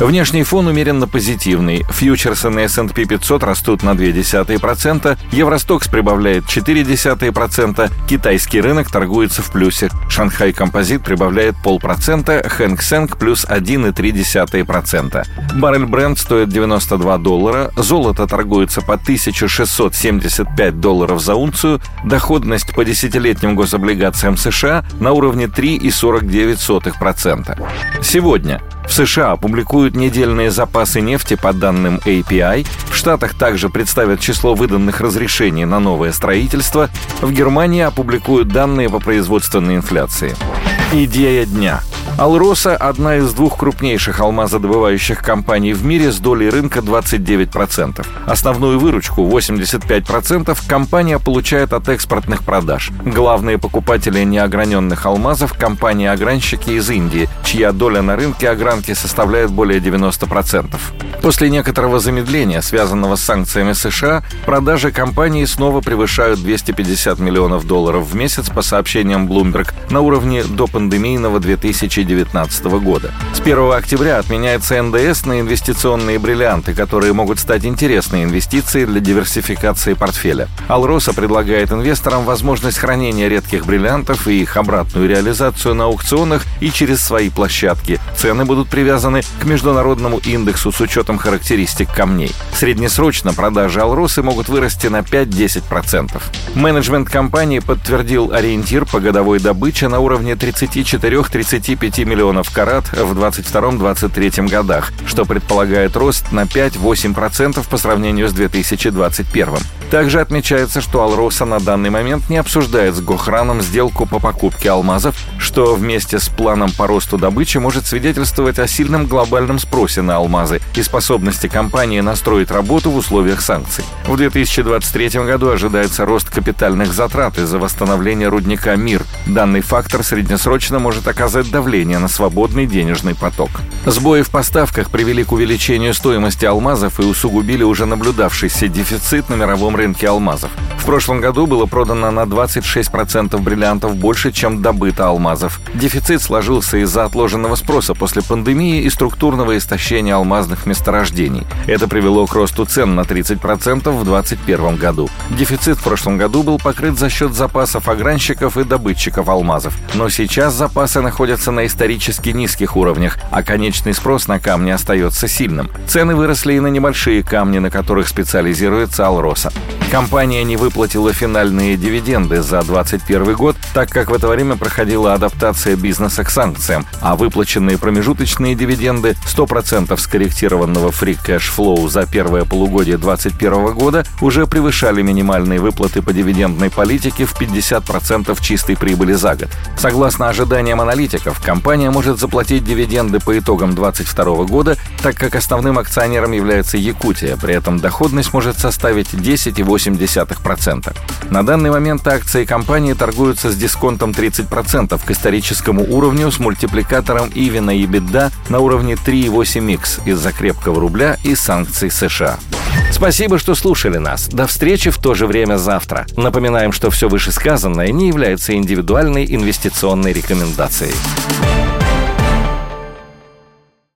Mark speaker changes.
Speaker 1: Внешний фон умеренно позитивный. Фьючерсы на S&P 500 растут на 0,2%, Евростокс прибавляет 0,4%, китайский рынок торгуется в плюсе. Шанхай Композит прибавляет полпроцента, Хэнк Сэнк плюс 1,3%. Баррель бренд стоит 92 доллара, золото торгуется по 1675 долларов за унцию, доходность по десятилетним гособлигациям США на уровне 3,49%. Сегодня в США опубликуют недельные запасы нефти по данным API. В Штатах также представят число выданных разрешений на новое строительство. В Германии опубликуют данные по производственной инфляции. Идея дня – Алроса – одна из двух крупнейших алмазодобывающих компаний в мире с долей рынка 29%. Основную выручку, 85%, компания получает от экспортных продаж. Главные покупатели неограненных алмазов – компании-огранщики из Индии, чья доля на рынке огранки составляет более 90%. После некоторого замедления, связанного с санкциями США, продажи компании снова превышают 250 миллионов долларов в месяц по сообщениям Bloomberg на уровне до пандемийного 2019 года. С 1 октября отменяется НДС на инвестиционные бриллианты, которые могут стать интересной инвестицией для диверсификации портфеля. Алроса предлагает инвесторам возможность хранения редких бриллиантов и их обратную реализацию на аукционах и через свои площадки. Цены будут привязаны к международному индексу с учетом характеристик камней. Среднесрочно продажи Алросы могут вырасти на 5-10%. Менеджмент компании подтвердил ориентир по годовой добыче на уровне 34-35 миллионов карат в 2022-2023 годах, что предполагает рост на 5-8% по сравнению с 2021. Также отмечается, что Алроса на данный момент не обсуждает с Гохраном сделку по покупке алмазов, что вместе с планом по росту добычи может свидетельствовать о сильном глобальном спросе на алмазы и способности компании настроить работу в условиях санкций. В 2023 году ожидается рост капитальных затрат из-за восстановления рудника МИР. Данный фактор среднесрочно может оказать давление на свободный денежный поток. Сбои в поставках привели к увеличению стоимости алмазов и усугубили уже наблюдавшийся дефицит на мировом рынке алмазов. В прошлом году было продано на 26% бриллиантов больше, чем добыто алмазов. Дефицит сложился из-за отложенного спроса после пандемии и структурного истощения алмазных месторождений. Это привело к росту цен на 30% в 2021 году. Дефицит в прошлом году был покрыт за счет запасов огранщиков и добытчиков алмазов. Но сейчас запасы находятся на исторически низких уровнях, а конечный спрос на камни остается сильным. Цены выросли и на небольшие камни, на которых специализируется Алроса. Компания не выплатила финальные дивиденды за 2021 год, так как в это время проходила адаптация бизнеса к санкциям, а выплаченные промежуточные дивиденды 100% скорректированного free cash flow за первое полугодие 2021 года уже превышали минимальные выплаты по дивидендной политике в 50% чистой прибыли за год. Согласно ожиданиям аналитиков, компания может заплатить дивиденды по итогам 2022 года, так как основным акционером является Якутия, при этом доходность может составить 10,8 0,8%. На данный момент акции компании торгуются с дисконтом 30% к историческому уровню с мультипликатором EV на EBITDA на уровне 3,8x из-за крепкого рубля и санкций США. Спасибо, что слушали нас. До встречи в то же время завтра. Напоминаем, что все вышесказанное не является индивидуальной инвестиционной рекомендацией.